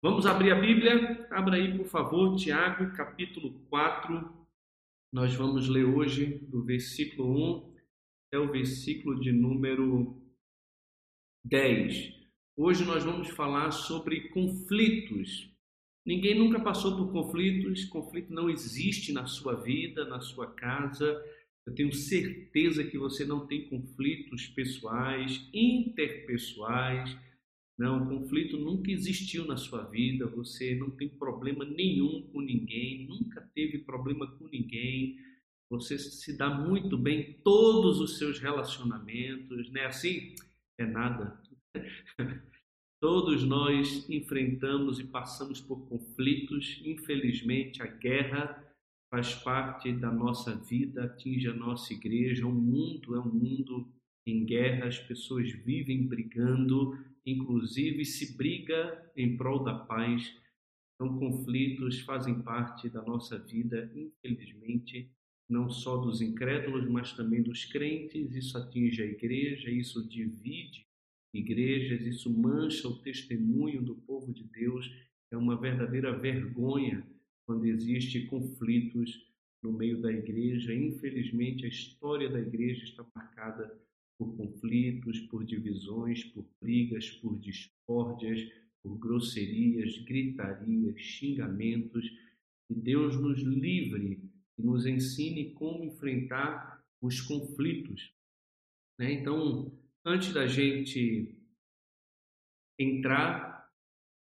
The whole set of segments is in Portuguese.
Vamos abrir a Bíblia? Abra aí, por favor, Tiago, capítulo 4. Nós vamos ler hoje do versículo 1 até o versículo de número 10. Hoje nós vamos falar sobre conflitos. Ninguém nunca passou por conflitos, conflito não existe na sua vida, na sua casa. Eu tenho certeza que você não tem conflitos pessoais, interpessoais não, o conflito nunca existiu na sua vida, você não tem problema nenhum com ninguém, nunca teve problema com ninguém, você se dá muito bem em todos os seus relacionamentos, não é assim? É nada. Todos nós enfrentamos e passamos por conflitos, infelizmente a guerra faz parte da nossa vida, atinge a nossa igreja, o mundo é um mundo em guerra, as pessoas vivem brigando, inclusive se briga em prol da paz. Então, conflitos fazem parte da nossa vida, infelizmente, não só dos incrédulos, mas também dos crentes. Isso atinge a igreja, isso divide igrejas, isso mancha o testemunho do povo de Deus. É uma verdadeira vergonha quando existe conflitos no meio da igreja. Infelizmente, a história da igreja está marcada por conflitos, por divisões, por brigas, por discórdias, por grosserias, gritarias, xingamentos. Que Deus nos livre e nos ensine como enfrentar os conflitos. Né? Então, antes da gente entrar,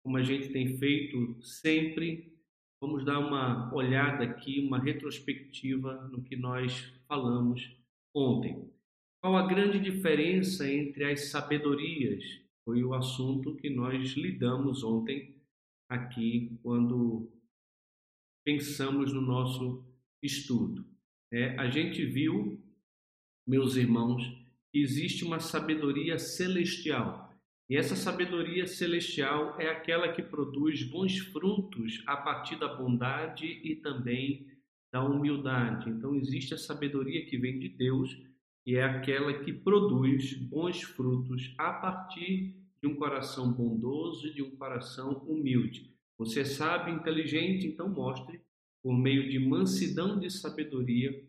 como a gente tem feito sempre, vamos dar uma olhada aqui, uma retrospectiva no que nós falamos ontem. Qual a grande diferença entre as sabedorias? Foi o assunto que nós lidamos ontem aqui quando pensamos no nosso estudo. É, a gente viu, meus irmãos, que existe uma sabedoria celestial. E essa sabedoria celestial é aquela que produz bons frutos a partir da bondade e também da humildade. Então, existe a sabedoria que vem de Deus e é aquela que produz bons frutos a partir de um coração bondoso e de um coração humilde. Você é sabe, inteligente, então mostre por meio de mansidão de sabedoria,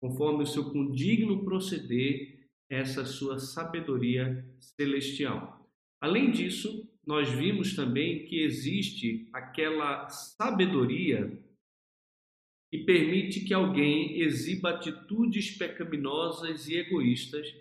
conforme o seu condigno proceder, essa sua sabedoria celestial. Além disso, nós vimos também que existe aquela sabedoria e permite que alguém exiba atitudes pecaminosas e egoístas,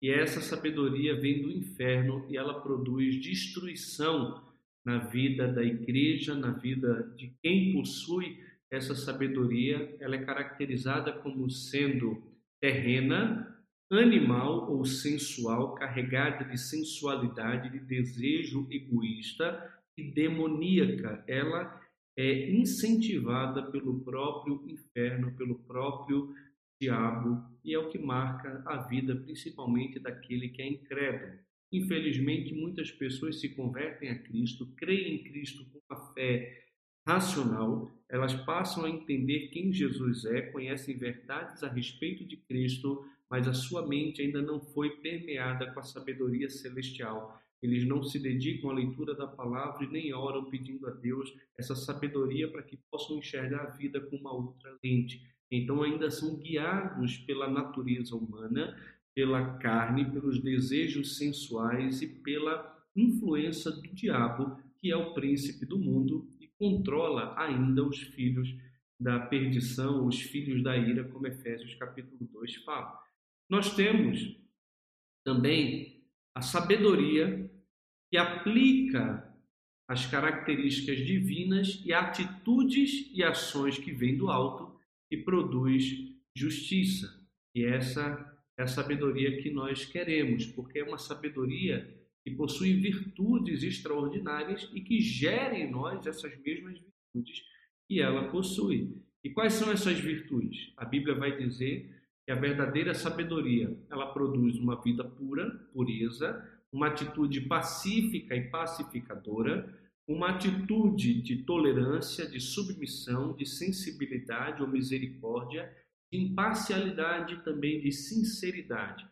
e essa sabedoria vem do inferno e ela produz destruição na vida da igreja, na vida de quem possui essa sabedoria. Ela é caracterizada como sendo terrena, animal ou sensual, carregada de sensualidade, de desejo egoísta e demoníaca. Ela é incentivada pelo próprio inferno, pelo próprio diabo, e é o que marca a vida, principalmente daquele que é incrédulo. Infelizmente, muitas pessoas se convertem a Cristo, creem em Cristo com a fé racional, elas passam a entender quem Jesus é, conhecem verdades a respeito de Cristo, mas a sua mente ainda não foi permeada com a sabedoria celestial eles não se dedicam à leitura da palavra e nem oram pedindo a Deus essa sabedoria para que possam enxergar a vida com uma outra lente. Então, ainda são guiados pela natureza humana, pela carne, pelos desejos sensuais e pela influência do diabo, que é o príncipe do mundo e controla ainda os filhos da perdição, os filhos da ira, como Efésios capítulo 2 fala. Nós temos também a sabedoria que aplica as características divinas e atitudes e ações que vêm do alto e produz justiça. E essa é a sabedoria que nós queremos, porque é uma sabedoria que possui virtudes extraordinárias e que gera em nós essas mesmas virtudes que ela possui. E quais são essas virtudes? A Bíblia vai dizer que a verdadeira sabedoria, ela produz uma vida pura, pureza, uma atitude pacífica e pacificadora, uma atitude de tolerância, de submissão, de sensibilidade ou misericórdia, de imparcialidade e também de sinceridade.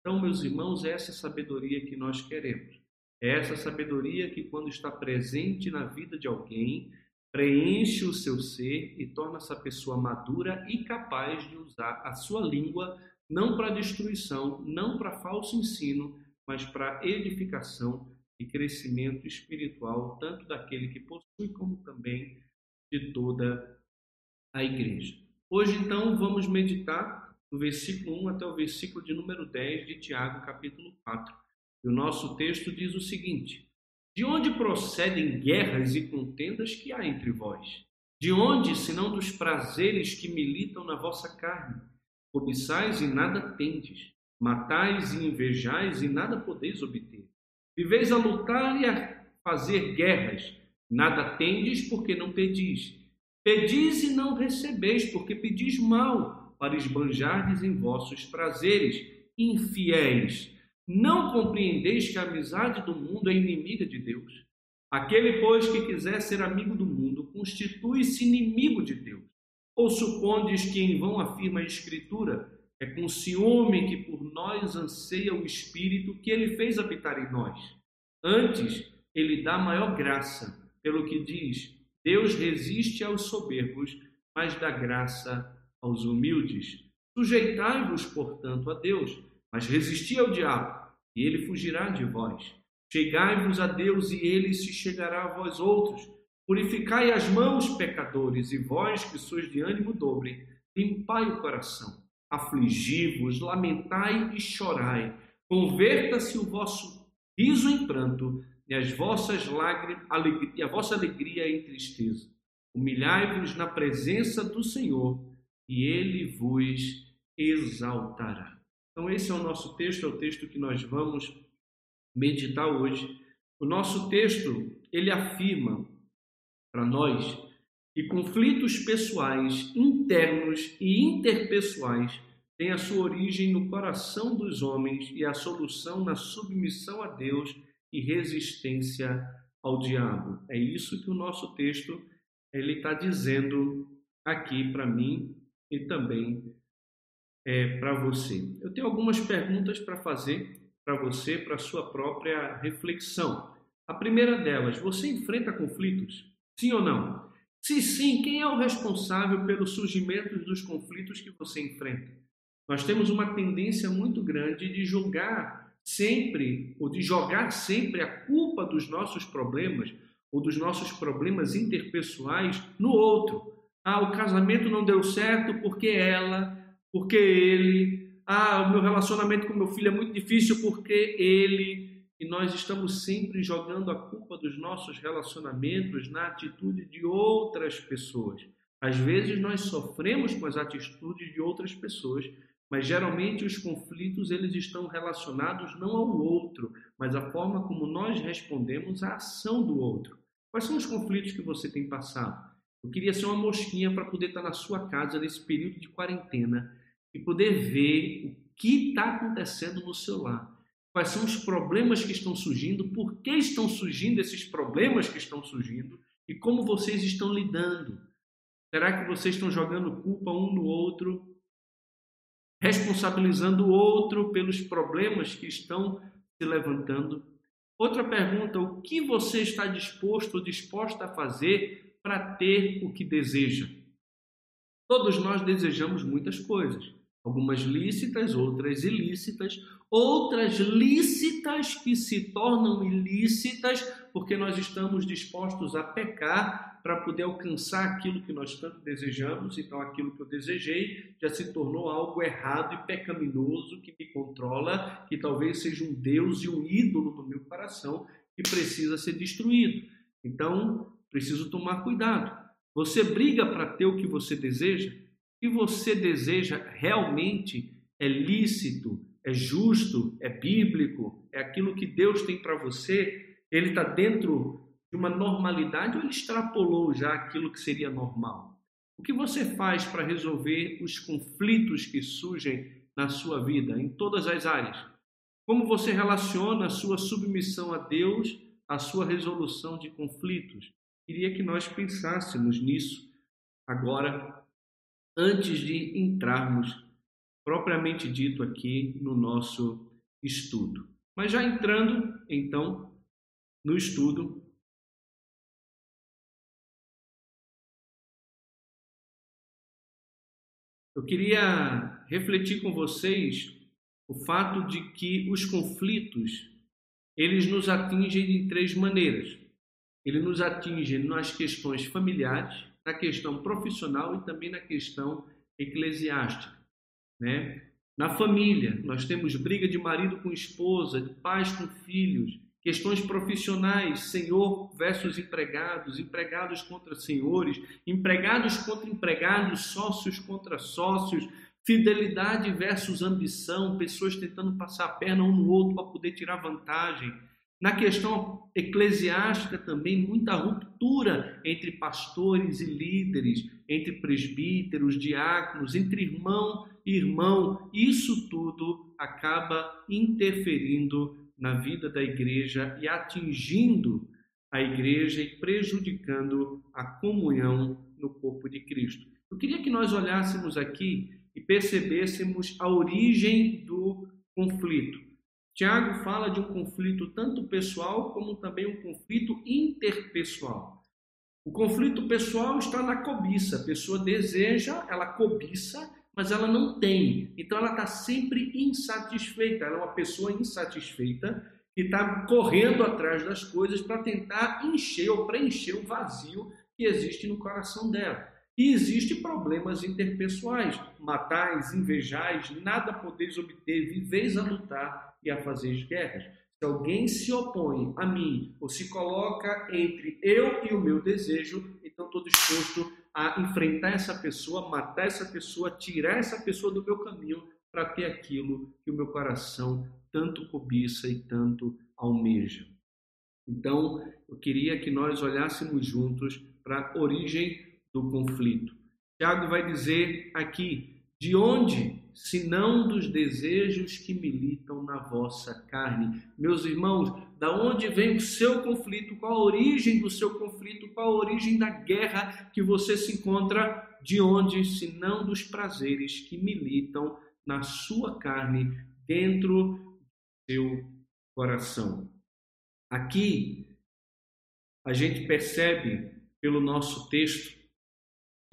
Então, meus irmãos, essa é a sabedoria que nós queremos. É essa sabedoria que, quando está presente na vida de alguém, preenche o seu ser e torna essa pessoa madura e capaz de usar a sua língua não para destruição, não para falso ensino, mas para edificação e crescimento espiritual, tanto daquele que possui como também de toda a igreja. Hoje, então, vamos meditar do versículo 1 até o versículo de número 10 de Tiago, capítulo 4. E o nosso texto diz o seguinte: De onde procedem guerras e contendas que há entre vós? De onde, senão dos prazeres que militam na vossa carne? Cobiçais e nada tendes, matais e invejais e nada podeis obter. Viveis a lutar e a fazer guerras, nada tendes porque não pedis. Pedis e não recebeis, porque pedis mal, para esbanjardes em vossos prazeres, infiéis. Não compreendeis que a amizade do mundo é inimiga de Deus. Aquele, pois, que quiser ser amigo do mundo, constitui-se inimigo de Deus. Ou supondes que em vão afirma a Escritura, é com ciúme que por nós anseia o Espírito que ele fez habitar em nós. Antes, ele dá maior graça, pelo que diz: Deus resiste aos soberbos, mas dá graça aos humildes. Sujeitai-vos, portanto, a Deus, mas resisti ao diabo, e ele fugirá de vós. Chegai-vos a Deus, e ele se chegará a vós outros. Purificai as mãos, pecadores, e vós que sois de ânimo dobre, limpai o coração. Afligi-vos, lamentai e chorai. Converta-se o vosso riso em pranto e as vossas lágrimas, e a vossa alegria em tristeza. Humilhai-vos na presença do Senhor e ele vos exaltará. Então, esse é o nosso texto, é o texto que nós vamos meditar hoje. O nosso texto, ele afirma para nós que conflitos pessoais, internos e interpessoais têm a sua origem no coração dos homens e a solução na submissão a Deus e resistência ao diabo. É isso que o nosso texto ele está dizendo aqui para mim e também é, para você. Eu tenho algumas perguntas para fazer para você, para sua própria reflexão. A primeira delas, você enfrenta conflitos? Sim ou não? Se sim, quem é o responsável pelo surgimento dos conflitos que você enfrenta? Nós temos uma tendência muito grande de julgar sempre, ou de jogar sempre a culpa dos nossos problemas ou dos nossos problemas interpessoais no outro. Ah, o casamento não deu certo porque ela, porque ele. Ah, o meu relacionamento com meu filho é muito difícil porque ele e nós estamos sempre jogando a culpa dos nossos relacionamentos na atitude de outras pessoas. Às vezes nós sofremos com as atitudes de outras pessoas, mas geralmente os conflitos eles estão relacionados não ao outro, mas à forma como nós respondemos à ação do outro. Quais são os conflitos que você tem passado? Eu queria ser uma mosquinha para poder estar na sua casa nesse período de quarentena e poder ver o que está acontecendo no seu lar quais são os problemas que estão surgindo, por que estão surgindo esses problemas que estão surgindo e como vocês estão lidando. Será que vocês estão jogando culpa um no outro, responsabilizando o outro pelos problemas que estão se levantando? Outra pergunta: o que você está disposto ou disposta a fazer para ter o que deseja? Todos nós desejamos muitas coisas algumas lícitas, outras ilícitas, outras lícitas que se tornam ilícitas porque nós estamos dispostos a pecar para poder alcançar aquilo que nós tanto desejamos. Então, aquilo que eu desejei já se tornou algo errado e pecaminoso que me controla, que talvez seja um Deus e um ídolo no meu coração que precisa ser destruído. Então, preciso tomar cuidado. Você briga para ter o que você deseja? Que você deseja realmente é lícito, é justo, é bíblico, é aquilo que Deus tem para você, ele está dentro de uma normalidade ou ele extrapolou já aquilo que seria normal? O que você faz para resolver os conflitos que surgem na sua vida, em todas as áreas? Como você relaciona a sua submissão a Deus à sua resolução de conflitos? Queria que nós pensássemos nisso agora antes de entrarmos propriamente dito aqui no nosso estudo. Mas já entrando, então, no estudo. Eu queria refletir com vocês o fato de que os conflitos eles nos atingem de três maneiras. Ele nos atinge nas questões familiares, na questão profissional e também na questão eclesiástica, né? Na família, nós temos briga de marido com esposa, de pais com filhos, questões profissionais, senhor versus empregados, empregados contra senhores, empregados contra empregados, sócios contra sócios, fidelidade versus ambição, pessoas tentando passar a perna um no outro para poder tirar vantagem. Na questão eclesiástica também, muita ruptura entre pastores e líderes, entre presbíteros, diáconos, entre irmão e irmão. Isso tudo acaba interferindo na vida da igreja e atingindo a igreja e prejudicando a comunhão no corpo de Cristo. Eu queria que nós olhássemos aqui e percebêssemos a origem do conflito. Tiago fala de um conflito tanto pessoal como também um conflito interpessoal. O conflito pessoal está na cobiça. A pessoa deseja, ela cobiça, mas ela não tem. Então ela está sempre insatisfeita. Ela é uma pessoa insatisfeita que está correndo atrás das coisas para tentar encher ou preencher o vazio que existe no coração dela. E existem problemas interpessoais, matais, invejais, nada podeis obter, viveis a lutar e a fazer guerras. Se alguém se opõe a mim ou se coloca entre eu e o meu desejo, então estou disposto a enfrentar essa pessoa, matar essa pessoa, tirar essa pessoa do meu caminho para ter aquilo que o meu coração tanto cobiça e tanto almeja. Então, eu queria que nós olhássemos juntos para a origem do conflito. Tiago vai dizer aqui: de onde, se não dos desejos que militam na vossa carne? Meus irmãos, da onde vem o seu conflito? Qual a origem do seu conflito? Qual a origem da guerra que você se encontra? De onde, se não dos prazeres que militam na sua carne, dentro do seu coração? Aqui, a gente percebe pelo nosso texto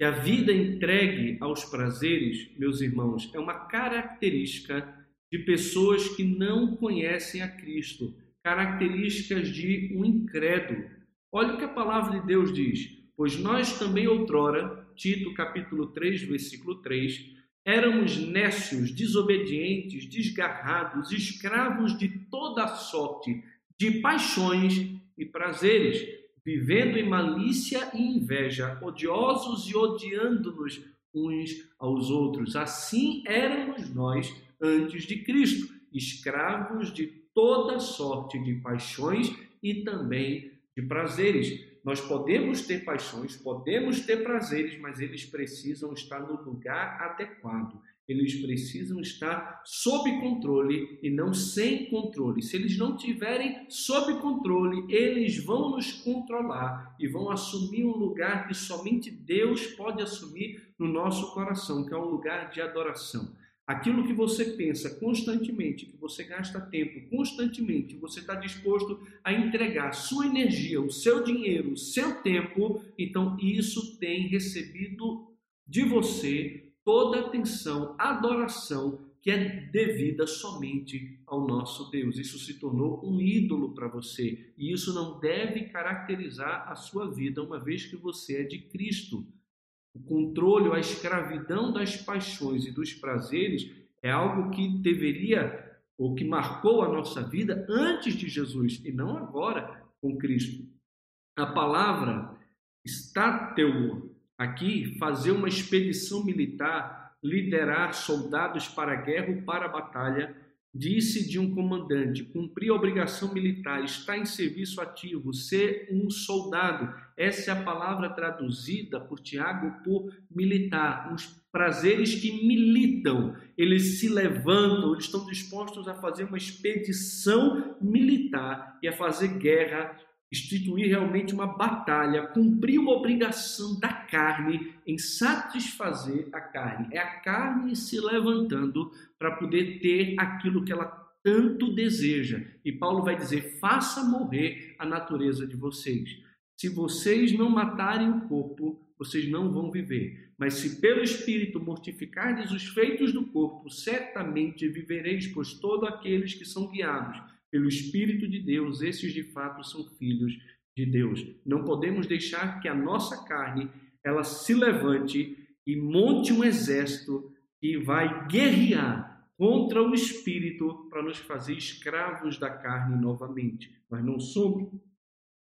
que a vida entregue aos prazeres, meus irmãos, é uma característica de pessoas que não conhecem a Cristo, características de um incrédulo. Olha o que a palavra de Deus diz: Pois nós também outrora, Tito capítulo 3, versículo 3, éramos nécios, desobedientes, desgarrados, escravos de toda sorte de paixões e prazeres vivendo em malícia e inveja, odiosos e odiando-nos uns aos outros. Assim éramos nós antes de Cristo, escravos de toda sorte de paixões e também de prazeres. Nós podemos ter paixões, podemos ter prazeres, mas eles precisam estar no lugar adequado eles precisam estar sob controle e não sem controle. Se eles não tiverem sob controle, eles vão nos controlar e vão assumir um lugar que somente Deus pode assumir no nosso coração, que é um lugar de adoração. Aquilo que você pensa constantemente, que você gasta tempo constantemente, você está disposto a entregar sua energia, o seu dinheiro, o seu tempo, então isso tem recebido de você toda atenção, adoração que é devida somente ao nosso Deus. Isso se tornou um ídolo para você e isso não deve caracterizar a sua vida, uma vez que você é de Cristo. O controle, a escravidão das paixões e dos prazeres é algo que deveria ou que marcou a nossa vida antes de Jesus e não agora com Cristo. A palavra está teu Aqui, fazer uma expedição militar, liderar soldados para a guerra ou para a batalha, disse de um comandante, cumprir a obrigação militar, estar em serviço ativo, ser um soldado. Essa é a palavra traduzida por Tiago por militar, os prazeres que militam. Eles se levantam, eles estão dispostos a fazer uma expedição militar e a fazer guerra instituir realmente uma batalha, cumprir uma obrigação da carne em satisfazer a carne. É a carne se levantando para poder ter aquilo que ela tanto deseja. E Paulo vai dizer: faça morrer a natureza de vocês. Se vocês não matarem o corpo, vocês não vão viver. Mas se pelo Espírito mortificardes os feitos do corpo, certamente vivereis, pois todos aqueles que são guiados pelo Espírito de Deus, esses de fato são filhos de Deus. Não podemos deixar que a nossa carne ela se levante e monte um exército que vai guerrear contra o espírito para nos fazer escravos da carne novamente. Nós não somos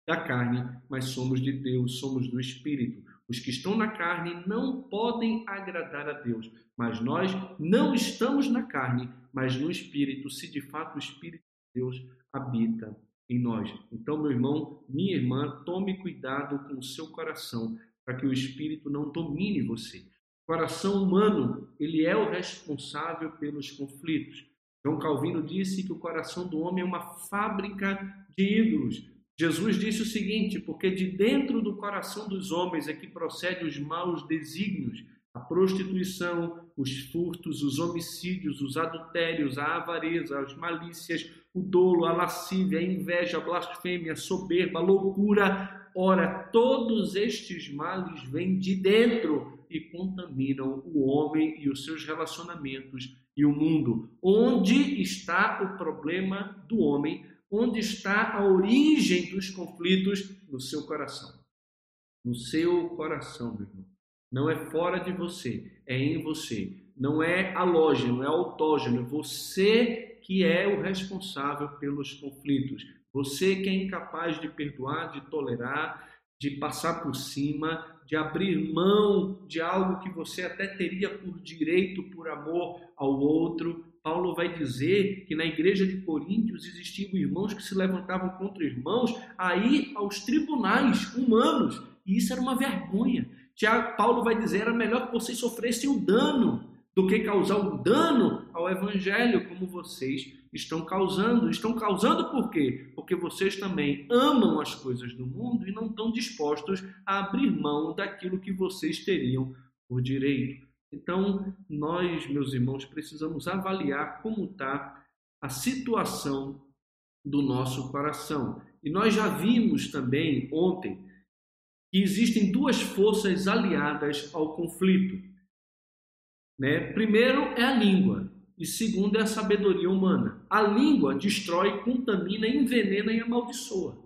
da carne, mas somos de Deus, somos do espírito. Os que estão na carne não podem agradar a Deus, mas nós não estamos na carne, mas no espírito, se de fato o espírito Deus habita em nós. Então, meu irmão, minha irmã, tome cuidado com o seu coração, para que o espírito não domine você. O coração humano, ele é o responsável pelos conflitos. João Calvino disse que o coração do homem é uma fábrica de ídolos. Jesus disse o seguinte: porque de dentro do coração dos homens é que procedem os maus desígnios, a prostituição, os furtos, os homicídios, os adultérios, a avareza, as malícias, o dolo, a lascívia, a inveja, a blasfêmia, a soberba, a loucura. Ora, todos estes males vêm de dentro e contaminam o homem e os seus relacionamentos e o mundo. Onde está o problema do homem? Onde está a origem dos conflitos? No seu coração. No seu coração, meu irmão. Não é fora de você, é em você. Não é alógeno, é autógeno. É você que é o responsável pelos conflitos. Você que é incapaz de perdoar, de tolerar, de passar por cima, de abrir mão de algo que você até teria por direito, por amor ao outro. Paulo vai dizer que na igreja de Coríntios existiam irmãos que se levantavam contra irmãos aí aos tribunais humanos, e isso era uma vergonha. Tiago, Paulo vai dizer, era melhor que vocês sofressem o dano do que causar o dano ao evangelho como vocês estão causando. Estão causando por quê? Porque vocês também amam as coisas do mundo e não estão dispostos a abrir mão daquilo que vocês teriam por direito. Então, nós, meus irmãos, precisamos avaliar como está a situação do nosso coração. E nós já vimos também ontem que existem duas forças aliadas ao conflito. Né? Primeiro é a língua e segundo é a sabedoria humana. A língua destrói, contamina, envenena e amaldiçoa.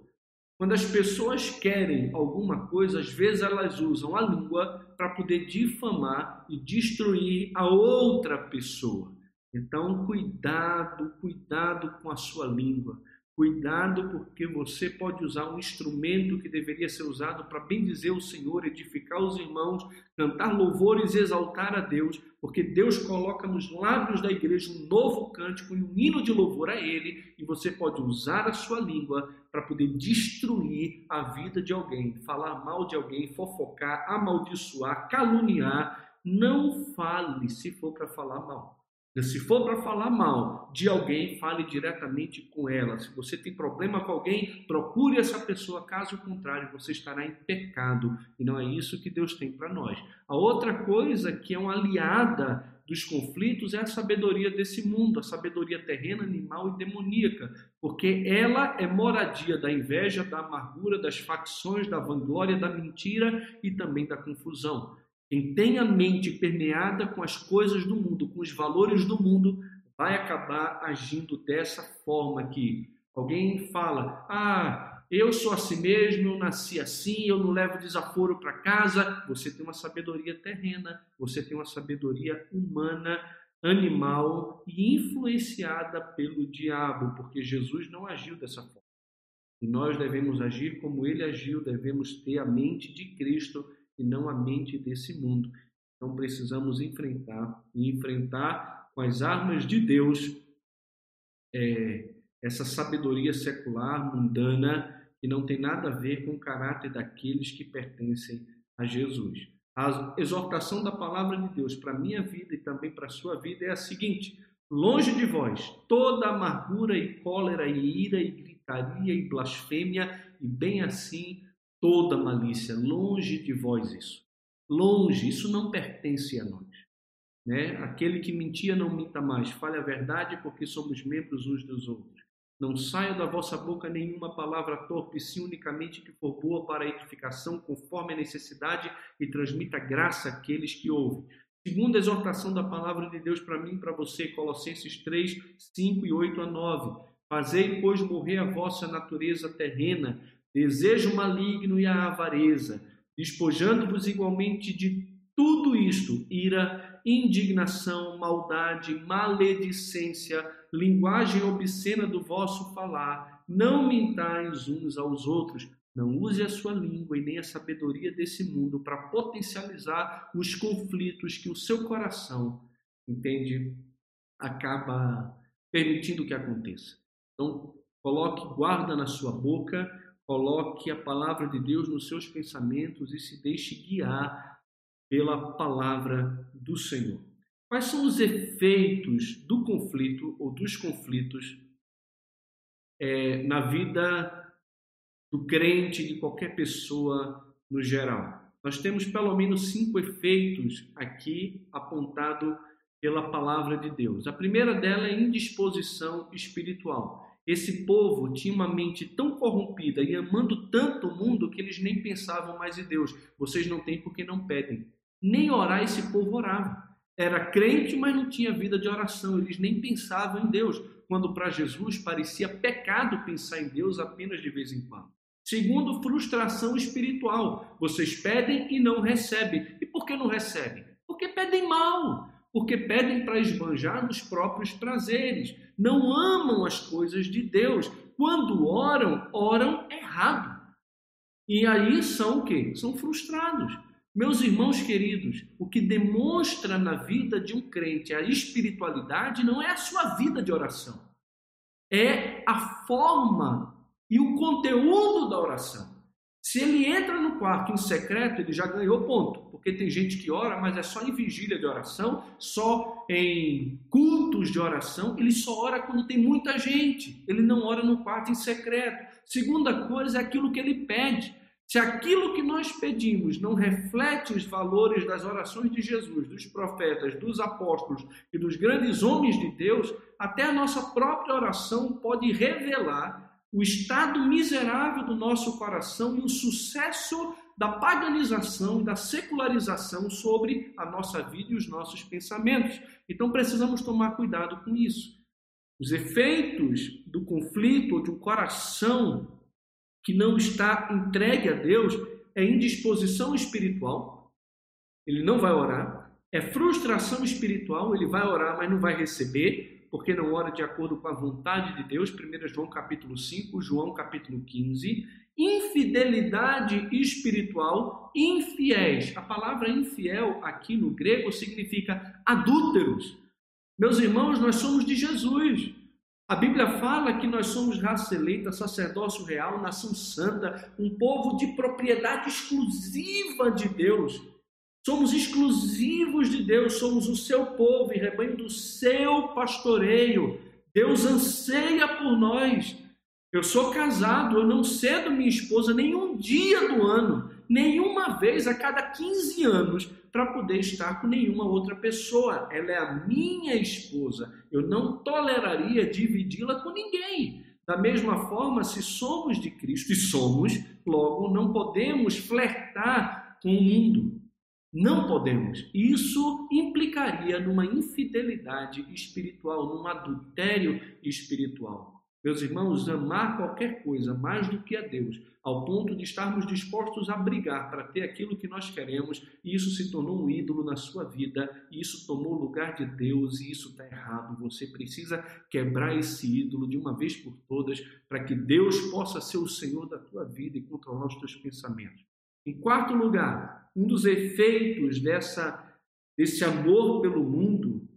Quando as pessoas querem alguma coisa, às vezes elas usam a língua para poder difamar e destruir a outra pessoa. Então, cuidado, cuidado com a sua língua. Cuidado, porque você pode usar um instrumento que deveria ser usado para bendizer o Senhor, edificar os irmãos, cantar louvores exaltar a Deus, porque Deus coloca nos lábios da igreja um novo cântico e um hino de louvor a Ele, e você pode usar a sua língua para poder destruir a vida de alguém, falar mal de alguém, fofocar, amaldiçoar, caluniar. Não fale se for para falar mal. Se for para falar mal de alguém, fale diretamente com ela. Se você tem problema com alguém, procure essa pessoa. Caso contrário, você estará em pecado. E não é isso que Deus tem para nós. A outra coisa que é uma aliada dos conflitos é a sabedoria desse mundo, a sabedoria terrena, animal e demoníaca, porque ela é moradia da inveja, da amargura, das facções, da vanglória, da mentira e também da confusão. Quem tem a mente permeada com as coisas do mundo, com os valores do mundo, vai acabar agindo dessa forma aqui. Alguém fala: "Ah, eu sou assim mesmo, eu nasci assim, eu não levo desaforo para casa". Você tem uma sabedoria terrena, você tem uma sabedoria humana, animal e influenciada pelo diabo, porque Jesus não agiu dessa forma. E nós devemos agir como ele agiu, devemos ter a mente de Cristo e não a mente desse mundo. Então precisamos enfrentar e enfrentar com as armas de Deus é, essa sabedoria secular, mundana, que não tem nada a ver com o caráter daqueles que pertencem a Jesus. A exortação da palavra de Deus para a minha vida e também para a sua vida é a seguinte: longe de vós toda amargura e cólera e ira e gritaria e blasfêmia, e bem assim toda malícia, longe de vós isso. Longe, isso não pertence a nós. Né? Aquele que mentia não minta mais, fale a verdade, porque somos membros uns dos outros. Não saia da vossa boca nenhuma palavra torpe, sim unicamente que for boa para a edificação, conforme a necessidade, e transmita graça àqueles que ouvem. Segunda exortação da palavra de Deus para mim e para você, Colossenses 3, 5 e 8 a 9. Fazei, pois, morrer a vossa natureza terrena, desejo maligno e a avareza, despojando-vos igualmente de tudo isto: ira, indignação, maldade, maledicência, linguagem obscena do vosso falar. Não mintais uns aos outros. Não use a sua língua e nem a sabedoria desse mundo para potencializar os conflitos que o seu coração, entende, acaba permitindo que aconteça. Então, coloque guarda na sua boca, coloque a palavra de Deus nos seus pensamentos e se deixe guiar pela palavra do Senhor. Quais são os efeitos do conflito ou dos conflitos é, na vida do crente, de qualquer pessoa no geral? Nós temos pelo menos cinco efeitos aqui apontado pela palavra de Deus. A primeira dela é indisposição espiritual. Esse povo tinha uma mente tão corrompida e amando tanto o mundo que eles nem pensavam mais em Deus. Vocês não têm porque não pedem. Nem orar esse povo orava era crente, mas não tinha vida de oração, eles nem pensavam em Deus, quando para Jesus parecia pecado pensar em Deus apenas de vez em quando. Segundo, frustração espiritual. Vocês pedem e não recebem. E por que não recebem? Porque pedem mal, porque pedem para esbanjar nos próprios prazeres. Não amam as coisas de Deus. Quando oram, oram errado. E aí são o quê? São frustrados. Meus irmãos queridos, o que demonstra na vida de um crente a espiritualidade não é a sua vida de oração, é a forma e o conteúdo da oração. Se ele entra no quarto em secreto, ele já ganhou ponto, porque tem gente que ora, mas é só em vigília de oração, só em cultos de oração, ele só ora quando tem muita gente, ele não ora no quarto em secreto. Segunda coisa é aquilo que ele pede. Se aquilo que nós pedimos não reflete os valores das orações de Jesus, dos profetas, dos apóstolos e dos grandes homens de Deus, até a nossa própria oração pode revelar o estado miserável do nosso coração e o sucesso da paganização e da secularização sobre a nossa vida e os nossos pensamentos. Então precisamos tomar cuidado com isso. Os efeitos do conflito ou de um coração que não está entregue a Deus é indisposição espiritual, ele não vai orar, é frustração espiritual, ele vai orar, mas não vai receber, porque não ora de acordo com a vontade de Deus, 1 João capítulo 5, João capítulo 15, infidelidade espiritual, infiéis. A palavra infiel aqui no grego significa adúlteros. Meus irmãos, nós somos de Jesus. A Bíblia fala que nós somos raça eleita, sacerdócio real, nação santa, um povo de propriedade exclusiva de Deus. Somos exclusivos de Deus, somos o seu povo e rebanho do seu pastoreio. Deus anseia por nós. Eu sou casado, eu não cedo minha esposa nenhum dia do ano, nenhuma vez a cada 15 anos para poder estar com nenhuma outra pessoa. Ela é a minha esposa. Eu não toleraria dividi-la com ninguém. Da mesma forma, se somos de Cristo e somos, logo não podemos flertar com o mundo. Não podemos. Isso implicaria numa infidelidade espiritual, num adultério espiritual. Meus irmãos, amar qualquer coisa mais do que a Deus, ao ponto de estarmos dispostos a brigar para ter aquilo que nós queremos, e isso se tornou um ídolo na sua vida, e isso tomou o lugar de Deus, e isso está errado. Você precisa quebrar esse ídolo de uma vez por todas, para que Deus possa ser o Senhor da tua vida e controlar os teus pensamentos. Em quarto lugar, um dos efeitos dessa, desse amor pelo mundo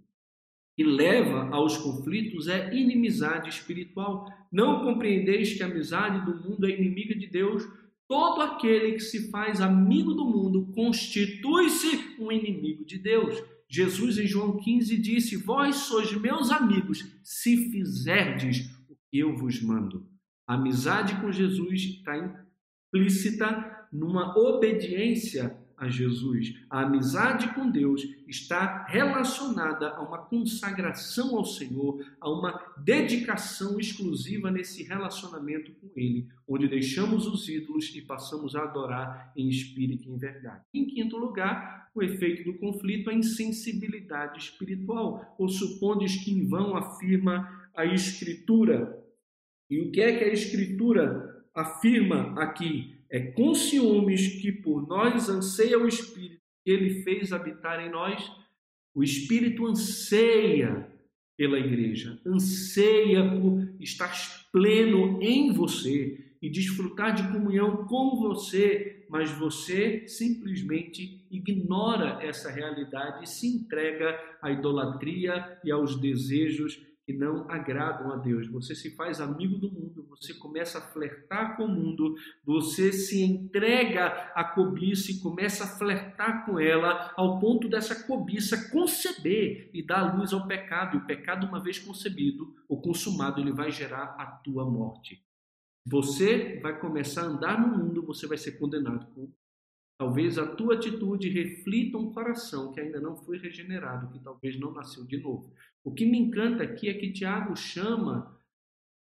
que leva aos conflitos é inimizade espiritual. Não compreendeis que a amizade do mundo é inimiga de Deus? Todo aquele que se faz amigo do mundo constitui-se um inimigo de Deus. Jesus em João 15 disse: Vós sois meus amigos, se fizerdes o que eu vos mando. A amizade com Jesus está implícita numa obediência a Jesus. A amizade com Deus está relacionada a uma consagração ao Senhor, a uma dedicação exclusiva nesse relacionamento com Ele, onde deixamos os ídolos e passamos a adorar em espírito e em verdade. Em quinto lugar, o efeito do conflito, a insensibilidade espiritual. Ou supondes que em vão afirma a Escritura. E o que é que a Escritura afirma aqui? É com ciúmes que por nós anseia o Espírito que ele fez habitar em nós. O Espírito anseia pela igreja, anseia por estar pleno em você e desfrutar de comunhão com você, mas você simplesmente ignora essa realidade e se entrega à idolatria e aos desejos que não agradam a Deus. Você se faz amigo do mundo, você começa a flertar com o mundo, você se entrega à cobiça e começa a flertar com ela ao ponto dessa cobiça conceber e dar luz ao pecado. E o pecado, uma vez concebido ou consumado, ele vai gerar a tua morte. Você vai começar a andar no mundo, você vai ser condenado Talvez a tua atitude reflita um coração que ainda não foi regenerado, que talvez não nasceu de novo. O que me encanta aqui é que Tiago chama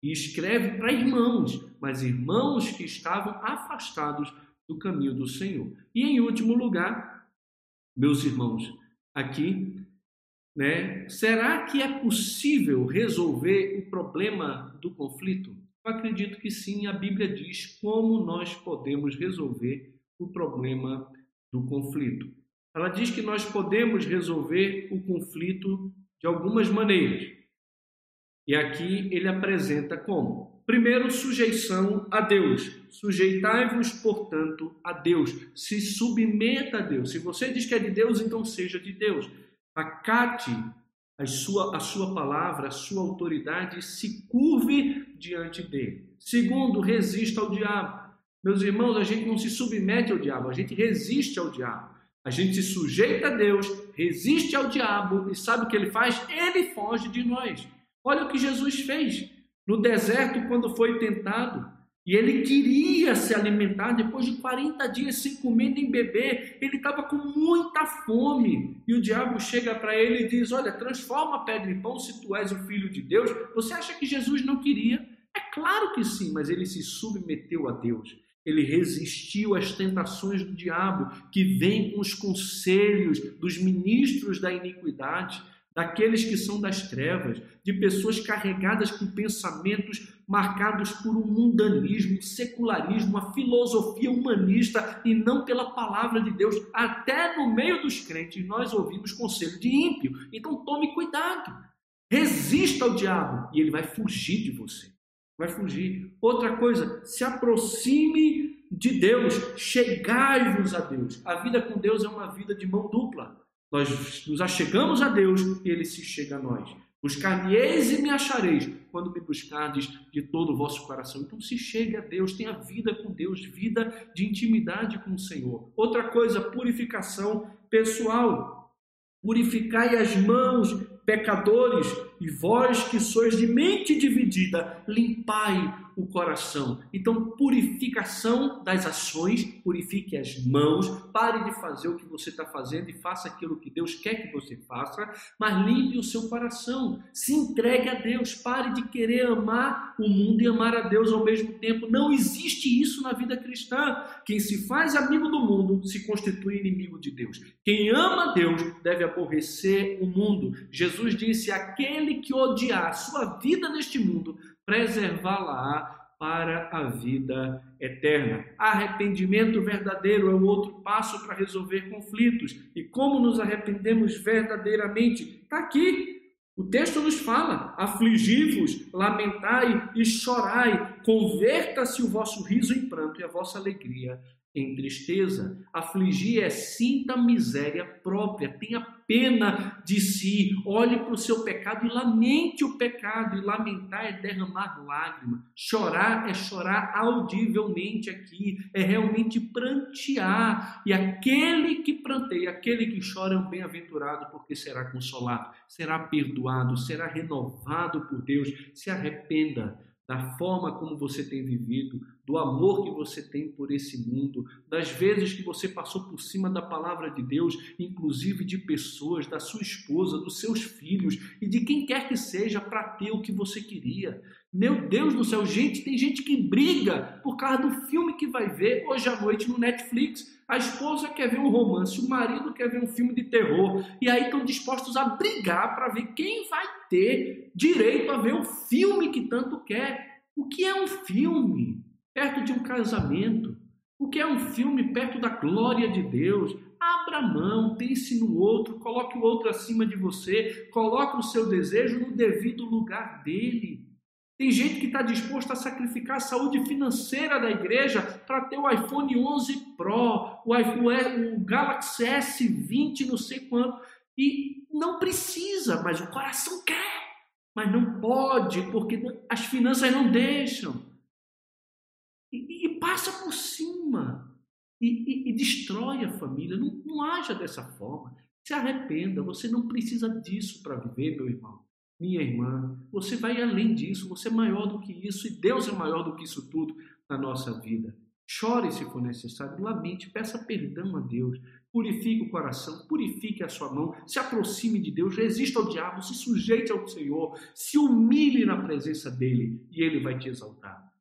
e escreve para irmãos, mas irmãos que estavam afastados do caminho do Senhor. E em último lugar, meus irmãos, aqui, né, será que é possível resolver o problema do conflito? Eu acredito que sim, a Bíblia diz como nós podemos resolver o problema do conflito. Ela diz que nós podemos resolver o conflito de algumas maneiras. E aqui ele apresenta como? Primeiro, sujeição a Deus. Sujeitai-vos, portanto, a Deus. Se submeta a Deus. Se você diz que é de Deus, então seja de Deus. Acate a sua, a sua palavra, a sua autoridade se curve diante dele. Segundo, resista ao diabo. Meus irmãos, a gente não se submete ao diabo, a gente resiste ao diabo. A gente se sujeita a Deus, resiste ao diabo e sabe o que ele faz? Ele foge de nós. Olha o que Jesus fez no deserto quando foi tentado. E ele queria se alimentar depois de 40 dias sem comer nem beber. Ele estava com muita fome. E o diabo chega para ele e diz: Olha, transforma a pedra em pão se tu és o filho de Deus. Você acha que Jesus não queria? É claro que sim, mas ele se submeteu a Deus. Ele resistiu às tentações do diabo, que vem com os conselhos dos ministros da iniquidade, daqueles que são das trevas, de pessoas carregadas com pensamentos marcados por um mundanismo, secularismo, uma filosofia humanista e não pela palavra de Deus. Até no meio dos crentes nós ouvimos conselho de ímpio. Então tome cuidado. Resista ao diabo e ele vai fugir de você vai fugir. Outra coisa, se aproxime de Deus, chegai-vos a Deus. A vida com Deus é uma vida de mão dupla. Nós nos achegamos a Deus e Ele se chega a nós. Buscar-me-eis e me achareis, quando me buscardes de todo o vosso coração. Então se chegue a Deus, tenha vida com Deus, vida de intimidade com o Senhor. Outra coisa, purificação pessoal. Purificai as mãos pecadores, e vós que sois de mente dividida, limpai o coração. Então, purificação das ações, purifique as mãos, pare de fazer o que você está fazendo e faça aquilo que Deus quer que você faça, mas limpe o seu coração, se entregue a Deus, pare de querer amar o mundo e amar a Deus ao mesmo tempo. Não existe isso na vida cristã. Quem se faz amigo do mundo se constitui inimigo de Deus. Quem ama Deus deve aborrecer o mundo. Jesus disse: aquele que odiar sua vida neste mundo preservá-la para a vida eterna. Arrependimento verdadeiro é o outro passo para resolver conflitos. E como nos arrependemos verdadeiramente? Está aqui. O texto nos fala: afligi-vos, lamentai e chorai, converta-se o vosso riso em pranto e a vossa alegria em tristeza. Afligir é sinta miséria própria, tenha pena de si, olhe para o seu pecado e lamente o pecado. E lamentar é derramar lágrima. Chorar é chorar audivelmente aqui, é realmente prantear. E aquele que pranteia, aquele que chora é um bem-aventurado, porque será consolado, será perdoado, será renovado por Deus. Se arrependa da forma como você tem vivido, do amor que você tem por esse mundo, das vezes que você passou por cima da palavra de Deus, inclusive de pessoas, da sua esposa, dos seus filhos e de quem quer que seja para ter o que você queria. Meu Deus do céu, gente, tem gente que briga por causa do filme que vai ver hoje à noite no Netflix. A esposa quer ver um romance, o marido quer ver um filme de terror. E aí estão dispostos a brigar para ver quem vai ter direito a ver o filme que tanto quer. O que é um filme perto de um casamento? O que é um filme perto da glória de Deus? Abra mão, pense no outro, coloque o outro acima de você, coloque o seu desejo no devido lugar dele. Tem gente que está disposto a sacrificar a saúde financeira da igreja para ter o iPhone 11 Pro, o, iPhone, o Galaxy S20, não sei quanto. E não precisa, mas o coração quer. Mas não pode, porque as finanças não deixam. Passa por cima. E, e, e, destrói a família. Não, não haja dessa forma. Se arrependa. Você não precisa disso para viver, meu irmão minha irmã, você vai além disso, você é maior do que isso e Deus é maior do que isso tudo na nossa vida. Chore se for necessário, lamente, peça perdão a Deus, purifique o coração, purifique a sua mão, se aproxime de Deus, resista ao diabo, se sujeite ao Senhor, se humilhe na presença dele e ele vai te exaltar.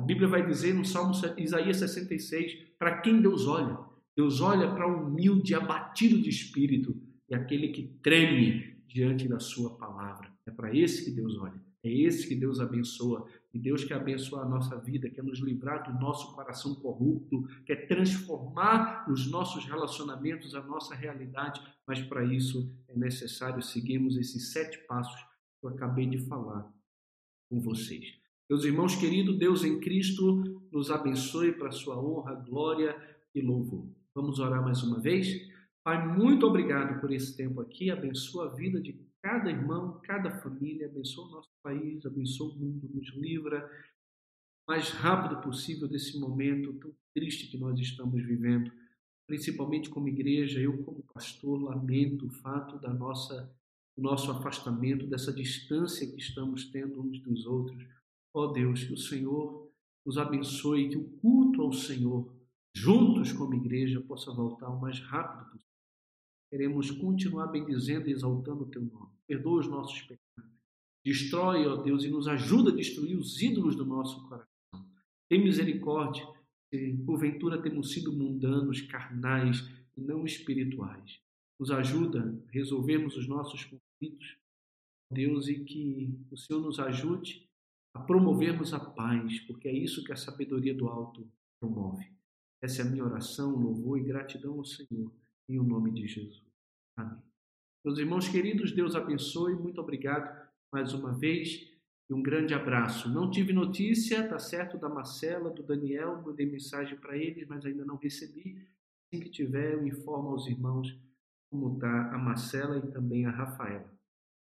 A Bíblia vai dizer no Salmo Isaías 66, para quem Deus olha? Deus olha para o humilde, abatido de espírito e aquele que treme diante da sua palavra. É para esse que Deus olha. É esse que Deus abençoa. E Deus quer abençoar a nossa vida, quer nos livrar do nosso coração corrupto, quer transformar os nossos relacionamentos, a nossa realidade. Mas para isso é necessário seguirmos esses sete passos que eu acabei de falar com vocês. Meus irmãos queridos, Deus em Cristo nos abençoe para sua honra, glória e louvor. Vamos orar mais uma vez? Pai, muito obrigado por esse tempo aqui. Abençoa a vida de cada irmão, cada família. Abençoa o nosso país, abençoa o mundo. Nos livra mais rápido possível desse momento tão triste que nós estamos vivendo. Principalmente como igreja, eu como pastor lamento o fato da nossa do nosso afastamento, dessa distância que estamos tendo uns dos outros. Ó oh Deus, que o Senhor nos abençoe, que o culto ao Senhor, juntos como igreja, possa voltar o mais rápido possível. Queremos continuar bendizendo e exaltando o teu nome. Perdoa os nossos pecados. Destrói, ó Deus, e nos ajuda a destruir os ídolos do nosso coração. Tem misericórdia, se porventura temos sido mundanos, carnais e não espirituais. Nos ajuda a resolvermos os nossos conflitos, Deus, e que o Senhor nos ajude a promovermos a paz, porque é isso que a sabedoria do alto promove. Essa é a minha oração, louvor e gratidão ao Senhor em o nome de Jesus. Amém. Meus irmãos queridos, Deus abençoe. Muito obrigado mais uma vez e um grande abraço. Não tive notícia, tá certo, da Marcela, do Daniel, mandei mensagem para eles, mas ainda não recebi. Assim que tiver, eu informo aos irmãos como está a Marcela e também a Rafaela.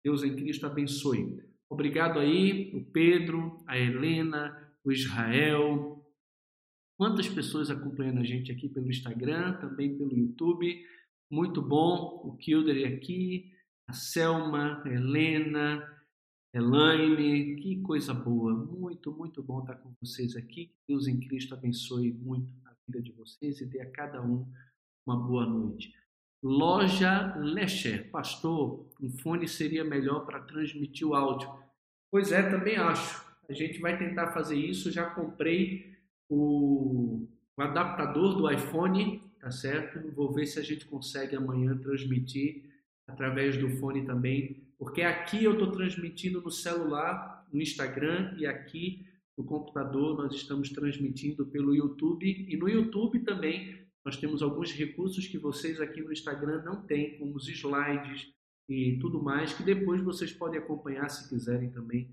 Deus em Cristo abençoe. Obrigado aí, o Pedro, a Helena, o Israel, Quantas pessoas acompanhando a gente aqui pelo Instagram, também pelo YouTube. Muito bom. O Kilder aqui, a Selma, a Helena, Elaine, que coisa boa. Muito, muito bom estar com vocês aqui. Que Deus em Cristo abençoe muito a vida de vocês e dê a cada um uma boa noite. Loja Lecher, pastor, um fone seria melhor para transmitir o áudio. Pois é, também acho. A gente vai tentar fazer isso. Já comprei o, o adaptador do iPhone, tá certo? Vou ver se a gente consegue amanhã transmitir através do fone também, porque aqui eu estou transmitindo no celular, no Instagram e aqui no computador nós estamos transmitindo pelo YouTube e no YouTube também nós temos alguns recursos que vocês aqui no Instagram não têm, como os slides e tudo mais, que depois vocês podem acompanhar se quiserem também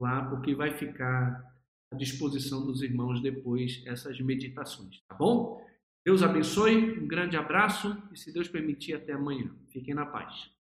lá, porque vai ficar à disposição dos irmãos depois essas meditações, tá bom? Deus abençoe, um grande abraço e, se Deus permitir, até amanhã. Fiquem na paz.